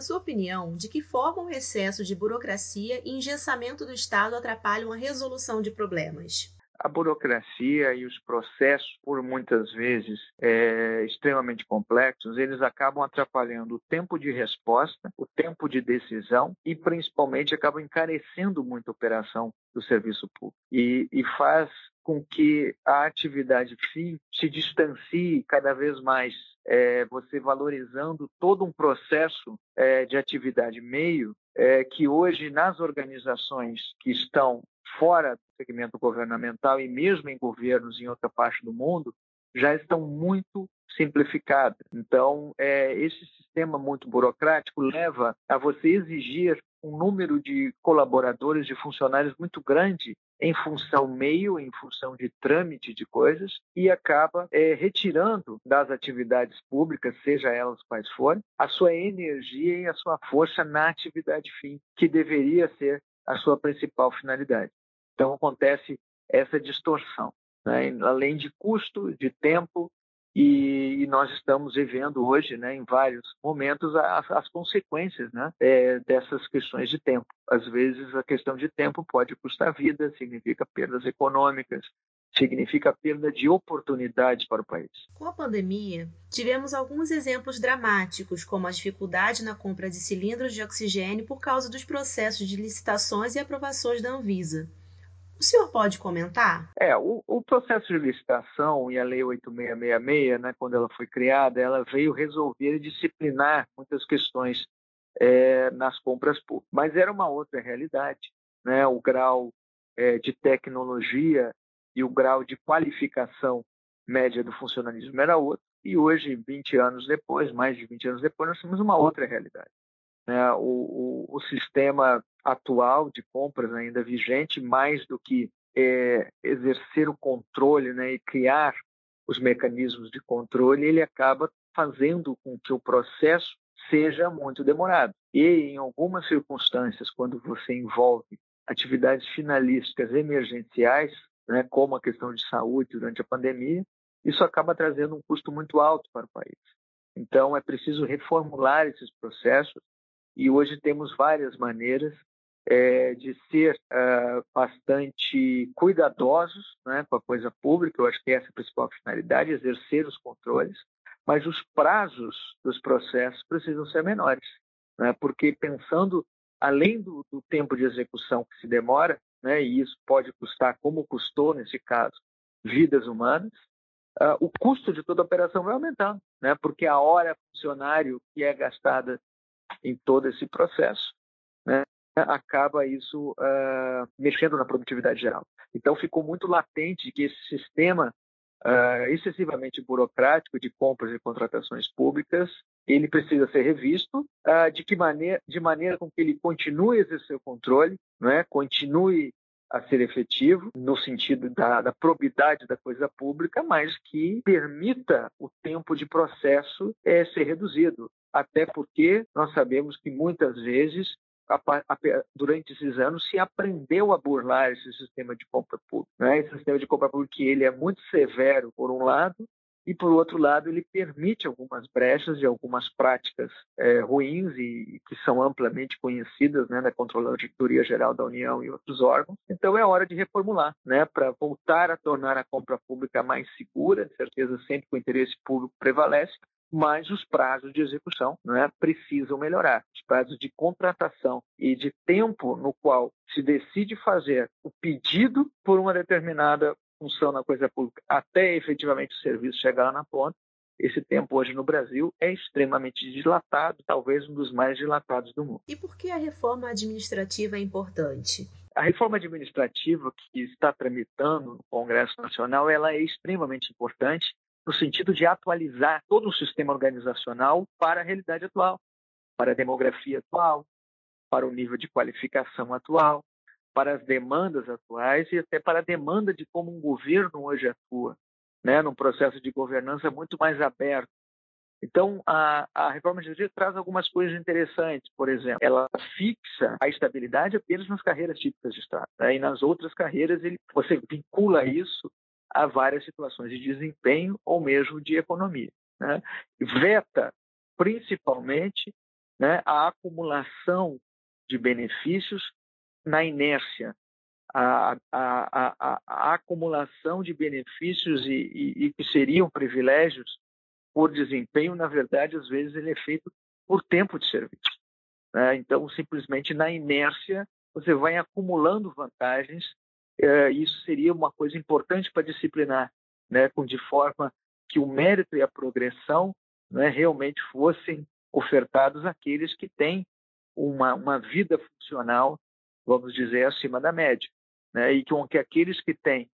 sua opinião, de que forma o excesso de burocracia e engessamento do Estado atrapalham a resolução de problemas? A burocracia e os processos, por muitas vezes é, extremamente complexos, eles acabam atrapalhando o tempo de resposta, o tempo de decisão e, principalmente, acabam encarecendo muito a operação do serviço público. E, e faz com que a atividade fim se distancie cada vez mais, é, você valorizando todo um processo é, de atividade meio é, que hoje nas organizações que estão fora do segmento governamental e mesmo em governos em outra parte do mundo já estão muito simplificadas. Então, é, esse sistema muito burocrático leva a você exigir um número de colaboradores, de funcionários muito grande em função meio, em função de trâmite de coisas, e acaba é, retirando das atividades públicas, seja elas quais forem, a sua energia e a sua força na atividade fim, que deveria ser a sua principal finalidade. Então acontece essa distorção, né? além de custo, de tempo, e, nós estamos vivendo hoje, né, em vários momentos, as, as consequências né, é, dessas questões de tempo. Às vezes, a questão de tempo pode custar vida, significa perdas econômicas, significa perda de oportunidades para o país. Com a pandemia, tivemos alguns exemplos dramáticos, como a dificuldade na compra de cilindros de oxigênio por causa dos processos de licitações e aprovações da Anvisa. O senhor pode comentar? É, o, o, processo de licitação e a Lei 8666, né, quando ela foi criada, ela veio resolver e disciplinar muitas questões é, nas compras públicas. Mas era uma outra realidade. Né? O grau é, de tecnologia e o grau de qualificação média do funcionalismo era outro. E hoje, 20 anos depois, mais de 20 anos depois, nós temos uma outra realidade. Né? O, o, o, sistema atual de compras ainda vigente, mais do que é, exercer o controle né, e criar os mecanismos de controle, ele acaba fazendo com que o processo seja muito demorado. E em algumas circunstâncias, quando você envolve atividades finalísticas emergenciais, né, como a questão de saúde durante a pandemia, isso acaba trazendo um custo muito alto para o país. Então, é preciso reformular esses processos e hoje temos várias maneiras é, de ser uh, bastante cuidadosos né, com a coisa pública, eu acho que essa é a principal finalidade, exercer os controles, mas os prazos dos processos precisam ser menores, né, porque pensando além do, do, tempo de execução que se demora, né, e isso pode custar, como custou nesse caso, vidas humanas, uh, o custo de toda a operação vai aumentando, né, porque a hora funcionário que é gastada em todo esse processo, né, acaba isso uh, mexendo na produtividade geral. Então ficou muito latente que esse sistema uh, excessivamente burocrático de compras e contratações públicas ele precisa ser revisto uh, de que maneira de maneira com que ele continue a exercer o controle, né, continue a ser efetivo no sentido da, da, probidade da coisa pública, mas que permita o tempo de processo é, ser reduzido. Até porque nós sabemos que muitas vezes durante esses anos se aprendeu a burlar esse sistema de compra pública. Né? Esse sistema de compra pública que ele é muito severo, por um lado, e, por outro lado, ele permite algumas brechas de algumas práticas é, ruins e que são amplamente conhecidas né, na Controladoria Geral da União e outros órgãos. Então, é hora de reformular, né, para voltar a tornar a compra pública mais segura, certeza sempre que o interesse público prevalece, mas os prazos de execução né, precisam melhorar. Os prazos de contratação e de tempo no qual se decide fazer o pedido por uma determinada função na coisa pública até efetivamente o serviço chegar lá na ponta, esse tempo hoje no Brasil é extremamente dilatado, talvez um dos mais dilatados do mundo. E por que a reforma administrativa é importante? A reforma administrativa que está tramitando no Congresso Nacional, ela é extremamente importante no sentido de atualizar todo o sistema organizacional para a realidade atual, para a demografia atual, para o nível de qualificação atual, para as demandas atuais e até para a demanda de como um governo hoje atua, né, num processo de governança muito mais aberto. Então, a, a reforma administrativa traz algumas coisas interessantes. Por exemplo, ela fixa a estabilidade apenas nas carreiras típicas de Estado. Né? E nas outras carreiras, ele, você vincula isso a várias situações de desempenho ou mesmo de economia. Né? Veta, principalmente, né, a acumulação de benefícios na inércia, a, a, a, a acumulação de benefícios e, e, e, que seriam privilégios por desempenho, na verdade, às vezes ele é feito por tempo de serviço. Né? Então, simplesmente na inércia, você vai acumulando vantagens. É, isso seria uma coisa importante para disciplinar, né? de forma que o mérito e a progressão né, realmente fossem ofertados àqueles que têm uma, uma vida funcional, vamos dizer, acima da média. Né? E que, que aqueles que têm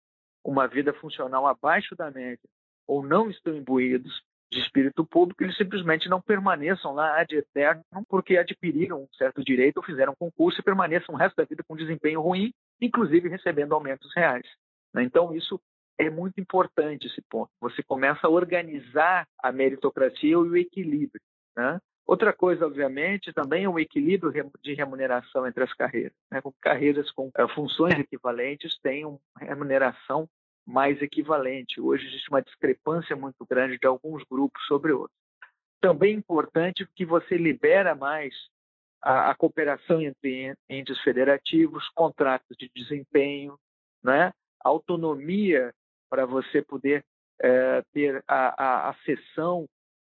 uma vida funcional abaixo da média ou não estão imbuídos de espírito público, eles simplesmente não permaneçam lá ad eterno porque adquiriram um certo direito ou fizeram concurso e permaneçam o resto da vida com desempenho ruim, inclusive recebendo aumentos reais. Né? Então, isso é muito importante esse ponto. Você começa a organizar a meritocracia e o equilíbrio. Né? Outra coisa, obviamente, também é o equilíbrio de remuneração entre as carreiras. Né? Com carreiras com uh, funções equivalentes têm uma remuneração mais equivalente. Hoje existe uma discrepância muito grande de alguns grupos sobre outros. Também é importante que você libera mais a, a cooperação entre entes federativos, contratos de desempenho, né? autonomia para você poder é, ter a, a,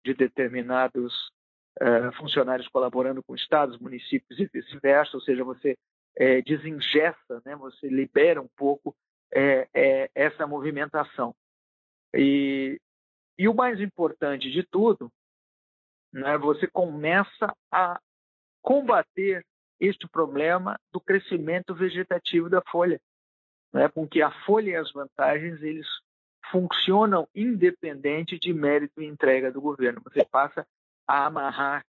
de determinados é, funcionários colaborando com estados, municípios e vice-versa, ou seja, você é, né, você libera um pouco é, é, essa movimentação. E, e o mais importante de tudo, né, você começa a combater este problema do crescimento vegetativo da folha né, com que a folha e as vantagens eles funcionam independente de mérito e entrega do governo. Você passa a amarrar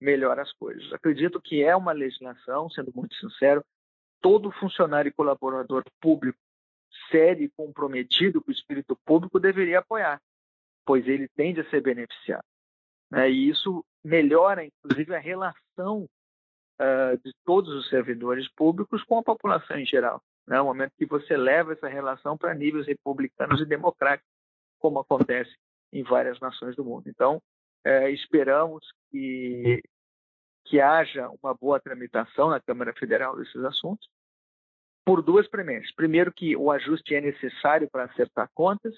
melhor as coisas. Acredito que é uma legislação, sendo muito sincero, todo funcionário e colaborador público sério e comprometido com o espírito público deveria apoiar, pois ele tende a ser beneficiado. Né? E isso melhora, inclusive, a relação uh, de todos os servidores públicos com a população em geral né? o momento que você leva essa relação para níveis republicanos e democráticos, como acontece em várias nações do mundo. Então, é, esperamos que, que haja uma boa tramitação na Câmara Federal desses assuntos, por duas premissas. Primeiro, que o ajuste é necessário para acertar contas,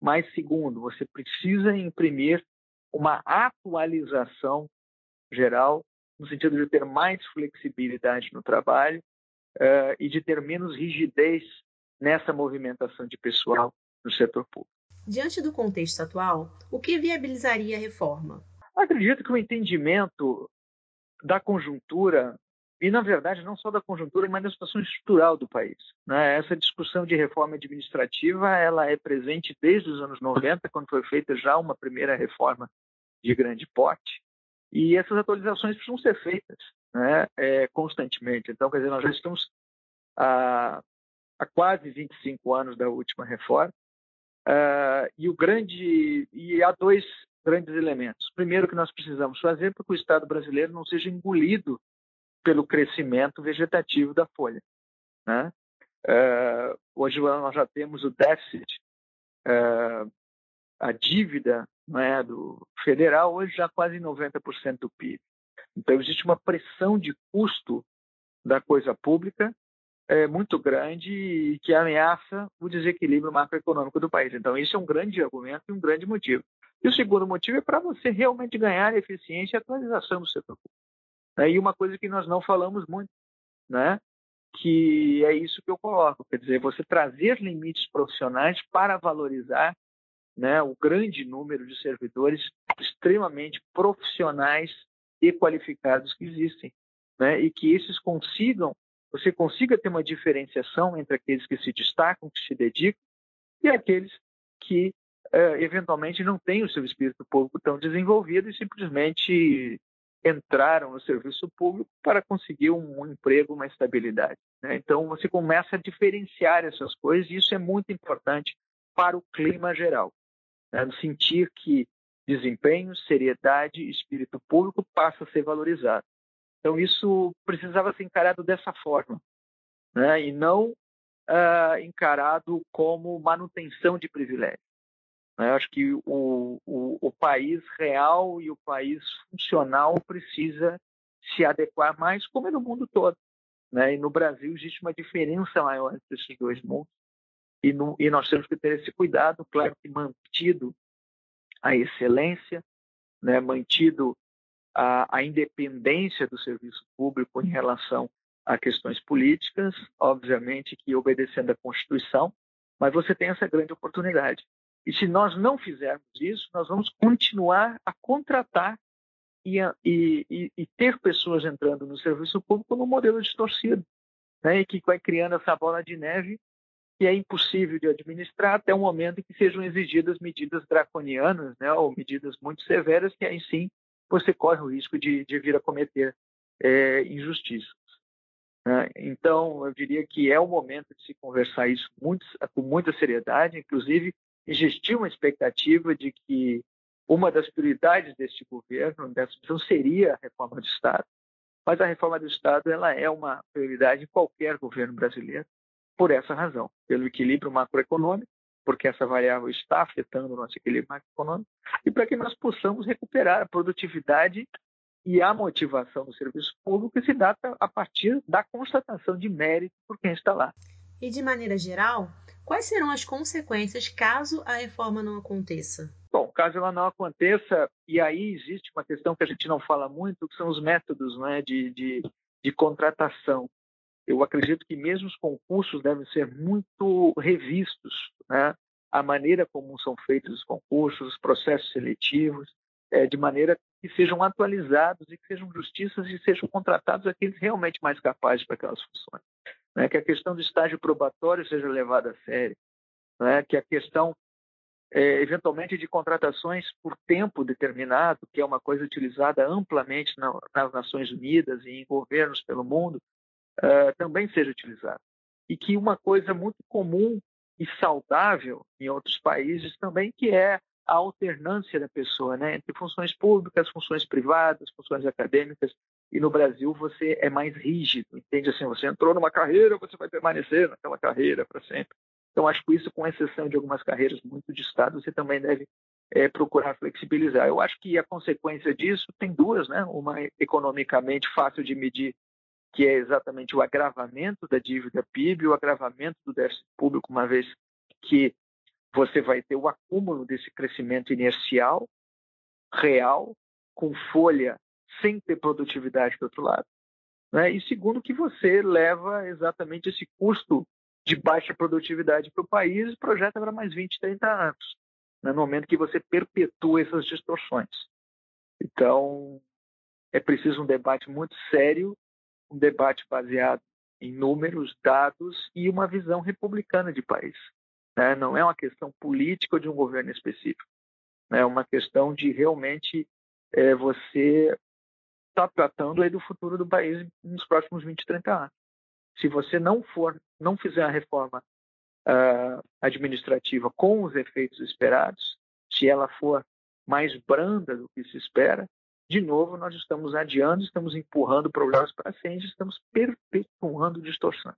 mas, segundo, você precisa imprimir uma atualização geral, no sentido de ter mais flexibilidade no trabalho uh, e de ter menos rigidez nessa movimentação de pessoal no setor público. Diante do contexto atual, o que viabilizaria a reforma? Acredito que o entendimento da conjuntura, e na verdade não só da conjuntura, mas da situação estrutural do país. Né? Essa discussão de reforma administrativa ela é presente desde os anos 90, quando foi feita já uma primeira reforma de grande porte, e essas atualizações precisam ser feitas né, é, constantemente. Então, quer dizer, nós já estamos há, há quase 25 anos da última reforma uh, e o grande e há dois grandes elementos. Primeiro, que nós precisamos fazer para que o Estado brasileiro não seja engolido pelo crescimento vegetativo da folha. Né? Uh, hoje nós já temos o déficit, uh, a dívida né, do federal hoje já quase 90% do PIB. Então, existe uma pressão de custo da coisa pública é, muito grande e que ameaça o desequilíbrio macroeconômico do país. Então, isso é um grande argumento e um grande motivo. E o segundo motivo é para você realmente ganhar eficiência e atualização do setor público. Né? E uma coisa que nós não falamos muito, né? que é isso que eu coloco, quer dizer, você trazer limites profissionais para valorizar né, o grande número de servidores extremamente profissionais e qualificados que existem, né? E que esses consigam, você consiga ter uma diferenciação entre aqueles que se destacam, que se dedicam, e aqueles que uh, eventualmente não têm o seu espírito público tão desenvolvido e simplesmente entraram no serviço público para conseguir um, emprego, uma estabilidade. Né? Então você começa a diferenciar essas coisas e isso é muito importante para o clima geral, né? sentir que desempenho, seriedade espírito público passa a ser valorizado. Então, isso precisava ser encarado dessa forma, né? e não uh, encarado como manutenção de privilégio. Né? Acho que o, o, o país real e o país funcional precisa se adequar mais, como é no mundo todo. Né? E no Brasil existe uma diferença maior entre esses dois mundos. E, no, e nós temos que ter esse cuidado, claro que mantido a excelência, né? mantido a, a independência do serviço público em relação a questões políticas, obviamente que obedecendo à Constituição, mas você tem essa grande oportunidade. E se nós não fizermos isso, nós vamos continuar a contratar e, e, e ter pessoas entrando no serviço público no modelo distorcido, né? e que vai criando essa bola de neve que é impossível de administrar até o momento em que sejam exigidas medidas draconianas, né? ou medidas muito severas, que aí sim você corre o risco de, de vir a cometer é, injustiças. Né? Então, eu diria que é o momento de se conversar isso com muita seriedade, inclusive existia uma expectativa de que uma das prioridades deste governo, dessa missão, seria a reforma do Estado. Mas a reforma do Estado ela é uma prioridade em qualquer governo brasileiro, por essa razão, pelo equilíbrio macroeconômico, porque essa variável está afetando o nosso equilíbrio macroeconômico, e para que nós possamos recuperar a produtividade e a motivação do serviço público que se dá a partir da constatação de mérito por quem está lá. E de maneira geral, quais serão as consequências caso a reforma não aconteça? Bom, caso ela não aconteça, e aí existe uma questão que a gente não fala muito, que são os métodos né, de, de, de contratação. Eu acredito que mesmo os concursos devem ser muito revistos, né? a maneira como são feitos os concursos, os processos seletivos, é, de maneira que sejam atualizados e que sejam justiças e sejam contratados aqueles realmente mais capazes para aquelas funções. Né? Que a questão do estágio probatório seja levada a sério, né? que a questão é, eventualmente de contratações por tempo determinado, que é uma coisa utilizada amplamente na, nas Nações Unidas e em governos pelo mundo, uh, também seja utilizada. E que uma coisa muito comum e saudável em outros países também, que é a alternância da pessoa, né, entre funções públicas, funções privadas, funções acadêmicas. E no Brasil você é mais rígido, entende? Assim, você entrou numa carreira, você vai permanecer naquela carreira para sempre. Então, acho que isso, com exceção de algumas carreiras muito de Estado, você também deve é, procurar flexibilizar. Eu acho que a consequência disso tem duas, né? Uma economicamente fácil de medir, que é exatamente o agravamento da dívida PIB, o agravamento do déficit público, uma vez que você vai ter o acúmulo desse crescimento inercial, real, com folha, sem ter produtividade do outro lado. Né? E segundo, que você leva exatamente esse custo de baixa produtividade para o país e projeta para mais 20, 30 anos, né, no momento que você perpetua essas distorções. Então, é preciso um debate muito sério, um debate baseado em números, dados e uma visão republicana de país. Né? Não é uma questão política de um governo específico. Né? É uma questão de realmente é, você estar tá tratando aí do futuro do país nos próximos 20, 30 anos se você não for, não fizer a reforma uh, administrativa com os efeitos esperados, se ela for mais branda do que se espera, de novo nós estamos adiando, estamos empurrando problemas para frente, estamos perpetuando distorções.